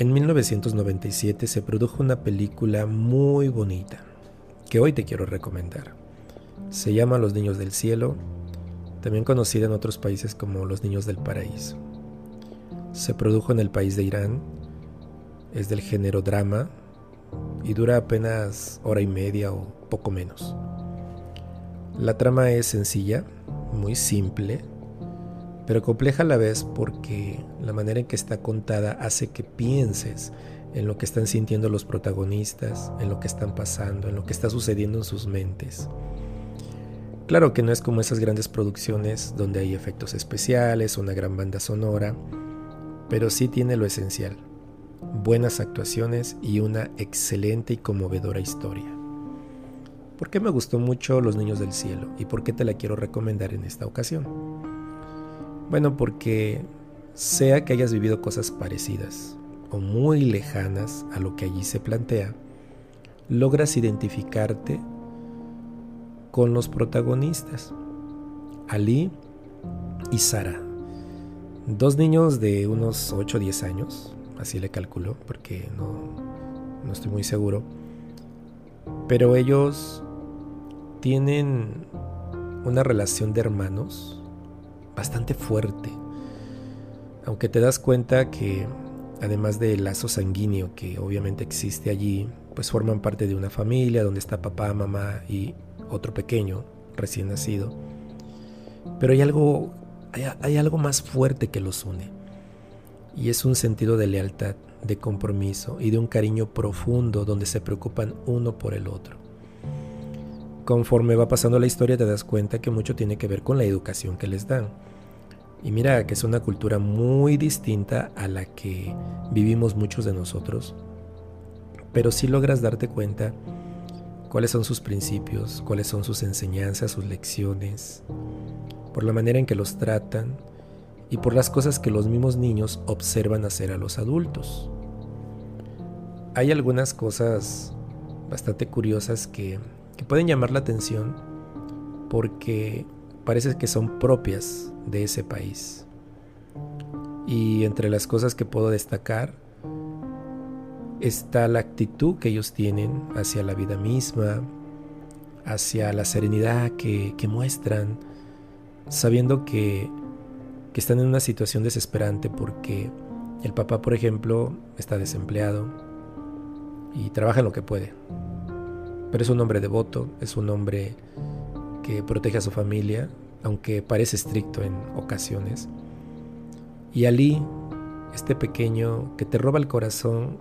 En 1997 se produjo una película muy bonita que hoy te quiero recomendar. Se llama Los Niños del Cielo, también conocida en otros países como Los Niños del Paraíso. Se produjo en el país de Irán, es del género drama y dura apenas hora y media o poco menos. La trama es sencilla, muy simple, pero compleja a la vez porque la manera en que está contada hace que pienses en lo que están sintiendo los protagonistas, en lo que están pasando, en lo que está sucediendo en sus mentes. Claro que no es como esas grandes producciones donde hay efectos especiales, una gran banda sonora, pero sí tiene lo esencial, buenas actuaciones y una excelente y conmovedora historia. ¿Por qué me gustó mucho Los Niños del Cielo y por qué te la quiero recomendar en esta ocasión? Bueno, porque sea que hayas vivido cosas parecidas o muy lejanas a lo que allí se plantea, logras identificarte con los protagonistas, Ali y Sara. Dos niños de unos 8 o 10 años, así le calculo, porque no, no estoy muy seguro. Pero ellos tienen una relación de hermanos bastante fuerte. Aunque te das cuenta que además del lazo sanguíneo que obviamente existe allí, pues forman parte de una familia donde está papá, mamá y otro pequeño recién nacido. Pero hay algo, hay, hay algo más fuerte que los une. Y es un sentido de lealtad, de compromiso y de un cariño profundo donde se preocupan uno por el otro. Conforme va pasando la historia te das cuenta que mucho tiene que ver con la educación que les dan y mira que es una cultura muy distinta a la que vivimos muchos de nosotros, pero sí logras darte cuenta cuáles son sus principios, cuáles son sus enseñanzas, sus lecciones, por la manera en que los tratan y por las cosas que los mismos niños observan hacer a los adultos. Hay algunas cosas bastante curiosas que, que pueden llamar la atención porque parece que son propias de ese país. Y entre las cosas que puedo destacar está la actitud que ellos tienen hacia la vida misma, hacia la serenidad que, muestran, sabiendo que, que están en una situación desesperante porque el papá, por ejemplo, está desempleado y trabaja en lo que puede. Pero es un hombre devoto, es un hombre que protege a su familia, aunque parece estricto en ocasiones. Y Ali, este pequeño que te roba el corazón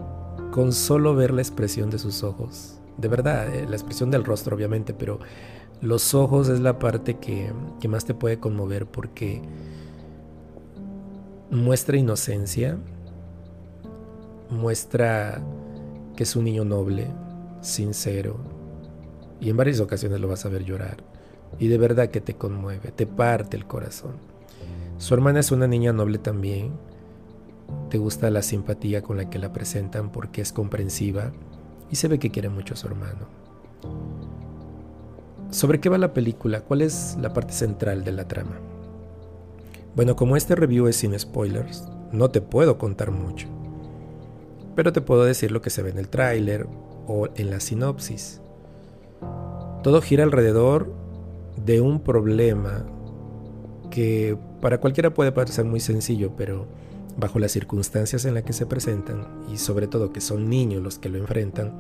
con solo ver la expresión de sus ojos. De verdad, eh, la expresión del rostro obviamente, pero los ojos es la parte que, que más te puede conmover porque muestra inocencia, muestra que es un niño noble, sincero, y en varias ocasiones lo vas a ver llorar y de verdad que te conmueve, te parte el corazón. Su hermana es una niña noble también. Te gusta la simpatía con la que la presentan porque es comprensiva y se ve que quiere mucho a su hermano. ¿Sobre qué va la película? ¿Cuál es la parte central de la trama? Bueno, como este review es sin spoilers, no te puedo contar mucho. Pero te puedo decir lo que se ve en el tráiler o en la sinopsis. Todo gira alrededor de un problema que para cualquiera puede parecer muy sencillo, pero bajo las circunstancias en las que se presentan, y sobre todo que son niños los que lo enfrentan,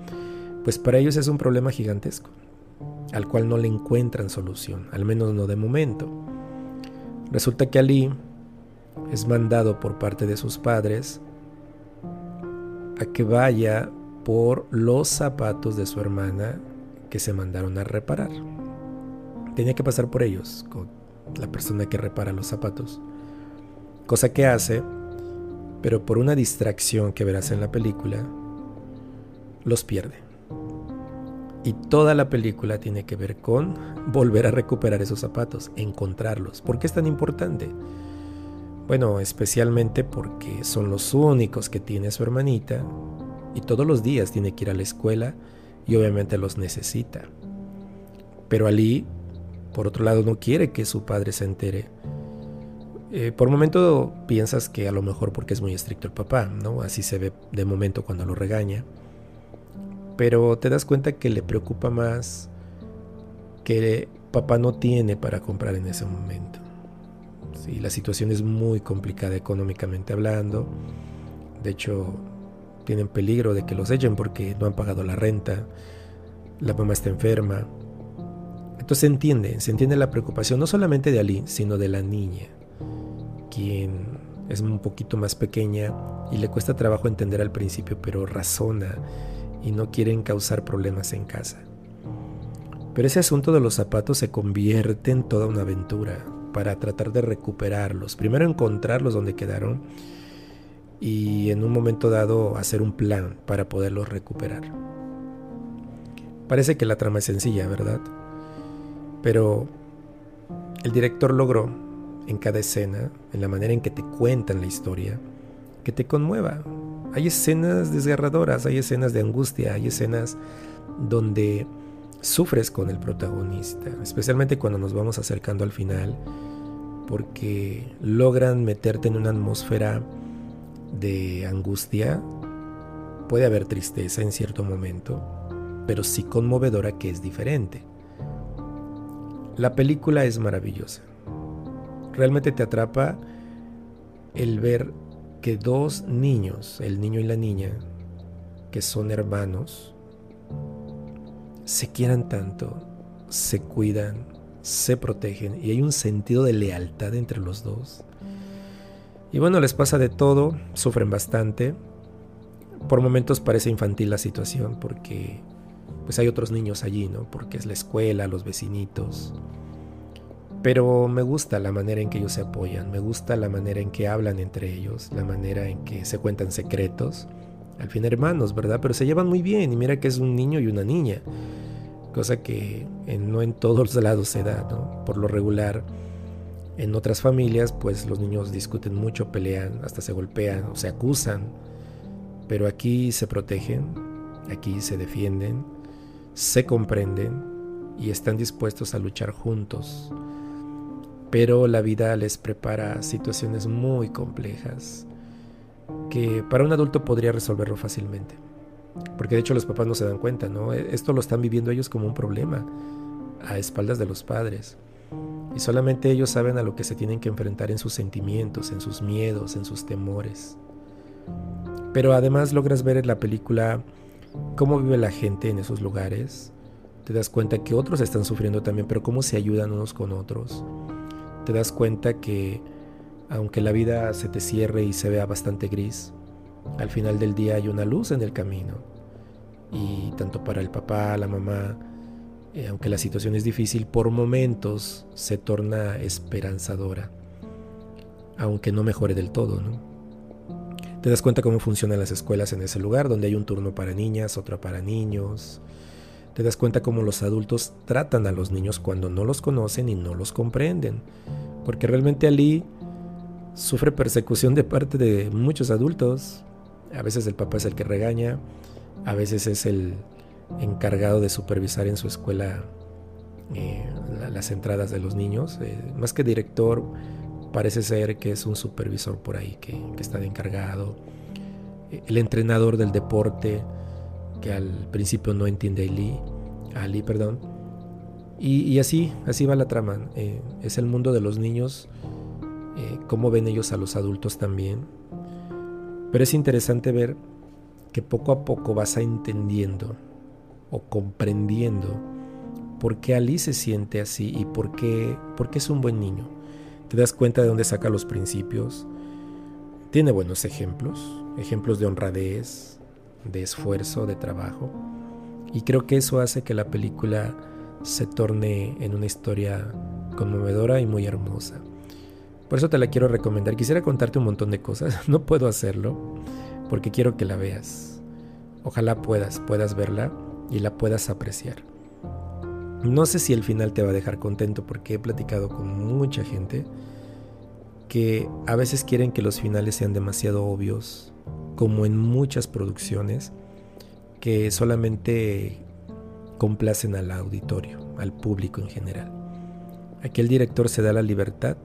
pues para ellos es un problema gigantesco, al cual no le encuentran solución, al menos no de momento. Resulta que Ali es mandado por parte de sus padres a que vaya por los zapatos de su hermana que se mandaron a reparar tenía que pasar por ellos, con la persona que repara los zapatos. Cosa que hace, pero por una distracción que verás en la película, los pierde. Y toda la película tiene que ver con volver a recuperar esos zapatos, encontrarlos. ¿Por qué es tan importante? Bueno, especialmente porque son los únicos que tiene su hermanita y todos los días tiene que ir a la escuela y obviamente los necesita. Pero Ali por otro lado, no quiere que su padre se entere. Eh, por momento piensas que a lo mejor porque es muy estricto el papá, ¿no? Así se ve de momento cuando lo regaña. Pero te das cuenta que le preocupa más que papá no tiene para comprar en ese momento. Sí, la situación es muy complicada económicamente hablando. De hecho, tienen peligro de que los echen porque no han pagado la renta. La mamá está enferma. Entonces se entiende, se entiende la preocupación no solamente de Ali, sino de la niña, quien es un poquito más pequeña y le cuesta trabajo entender al principio, pero razona y no quieren causar problemas en casa. Pero ese asunto de los zapatos se convierte en toda una aventura para tratar de recuperarlos. Primero encontrarlos donde quedaron y en un momento dado hacer un plan para poderlos recuperar. Parece que la trama es sencilla, ¿verdad? Pero el director logró en cada escena, en la manera en que te cuentan la historia, que te conmueva. Hay escenas desgarradoras, hay escenas de angustia, hay escenas donde sufres con el protagonista, especialmente cuando nos vamos acercando al final, porque logran meterte en una atmósfera de angustia. Puede haber tristeza en cierto momento, pero sí conmovedora que es diferente. La película es maravillosa. Realmente te atrapa el ver que dos niños, el niño y la niña, que son hermanos, se quieran tanto, se cuidan, se protegen y hay un sentido de lealtad entre los dos. Y bueno, les pasa de todo, sufren bastante. Por momentos parece infantil la situación porque pues hay otros niños allí, ¿no? Porque es la escuela, los vecinitos. Pero me gusta la manera en que ellos se apoyan, me gusta la manera en que hablan entre ellos, la manera en que se cuentan secretos. Al fin hermanos, ¿verdad? Pero se llevan muy bien y mira que es un niño y una niña cosa que no en todos lados se da, ¿no? Por lo regular, en otras familias, pues los niños discuten mucho, pelean, hasta se golpean o se acusan, pero aquí se protegen, aquí se defienden, se comprenden y están dispuestos a luchar juntos. Pero la vida les prepara situaciones muy complejas que para un adulto podría resolverlo fácilmente. Porque de hecho los papás no se dan cuenta, ¿no? E, esto lo están viviendo ellos como un problema a espaldas de los padres. Y solamente ellos saben a lo que se tienen que enfrentar en sus sentimientos, en sus miedos, en sus temores. Pero además logras ver en la película cómo vive la gente en esos lugares. Te das cuenta que otros están sufriendo también, pero cómo se ayudan unos con otros. Te das cuenta que aunque la vida se te cierre y se vea bastante gris, al final del día hay una luz en el camino. Y tanto para el papá, la mamá, eh, aunque la situación es difícil, por momentos se torna esperanzadora. Aunque no mejore del todo, ¿no? Te das cuenta cómo funcionan las escuelas en ese lugar, donde hay un turno para niñas, otro para niños. Te das cuenta cómo los adultos tratan a los niños cuando no los conocen y no los comprenden. Porque realmente Ali sufre persecución de parte de muchos adultos, a veces el papá es el que regaña, a veces es el encargado de supervisar en su escuela eh, las entradas de los niños. Eh, más que director, parece ser que es un supervisor por ahí que, está de encargado. El entrenador del deporte, que al principio no entiende a Ali, Ali perdón. Y, así, así va la trama. Eh, es el mundo de los niños, cómo ven ellos a los adultos también pero es interesante ver que poco a poco vas a entendiendo o comprendiendo por qué Ali se siente así y por qué, por qué es un buen niño. Te das cuenta de dónde saca los principios. Tiene buenos ejemplos, ejemplos de honradez, de esfuerzo, de trabajo. Y creo que eso hace que la película se torne en una historia conmovedora y muy hermosa. Por eso te la quiero recomendar. Quisiera contarte un montón de cosas. No puedo hacerlo porque quiero que la veas. Ojalá puedas, puedas verla y la puedas apreciar. No sé si el final te va a dejar contento porque he platicado con mucha gente que a veces quieren que los finales sean demasiado obvios, como en muchas producciones, que solamente complacen al auditorio, al público en general. Aquí el director se da la libertad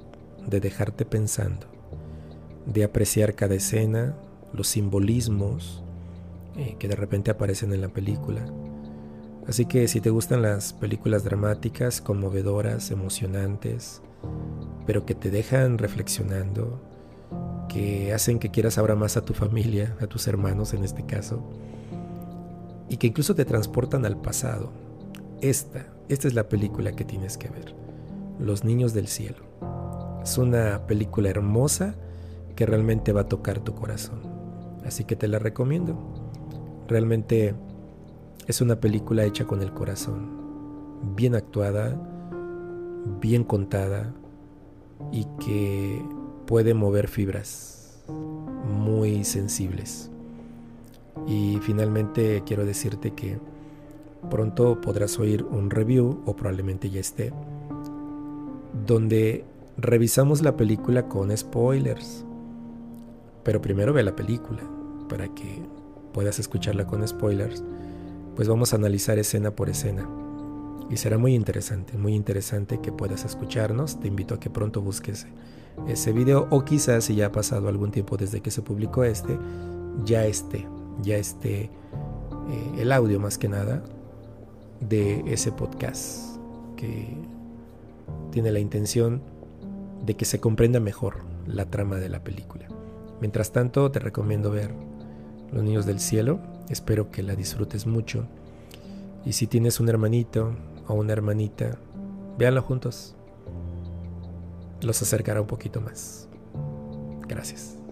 de dejarte pensando, de apreciar cada escena, los simbolismos eh, que de repente aparecen en la película. Así que si te gustan las películas dramáticas, conmovedoras, emocionantes, pero que te dejan reflexionando, que hacen que quieras ahora más a tu familia, a tus hermanos en este caso, y que incluso te transportan al pasado. Esta, esta es la película que tienes que ver. Los Niños del Cielo. Es una película hermosa que realmente va a tocar tu corazón. Así que te la recomiendo. Realmente es una película hecha con el corazón. Bien actuada, bien contada y que puede mover fibras muy sensibles. Y finalmente quiero decirte que pronto podrás oír un review, o probablemente ya esté, donde revisamos la película con spoilers. Pero primero ve la película, para que puedas escucharla con spoilers, pues vamos a analizar escena por escena. Y será muy interesante, muy interesante que puedas escucharnos. Te invito a que pronto busques ese video o quizás si ya ha pasado algún tiempo desde que se publicó este, ya esté, ya esté eh, el audio más que nada de ese podcast que tiene la intención de que se comprenda mejor la trama de la película. Mientras tanto, te recomiendo ver Los Niños del Cielo. Espero que la disfrutes mucho. Y si tienes un hermanito o una hermanita, véanlo juntos. Los acercará un poquito más. Gracias.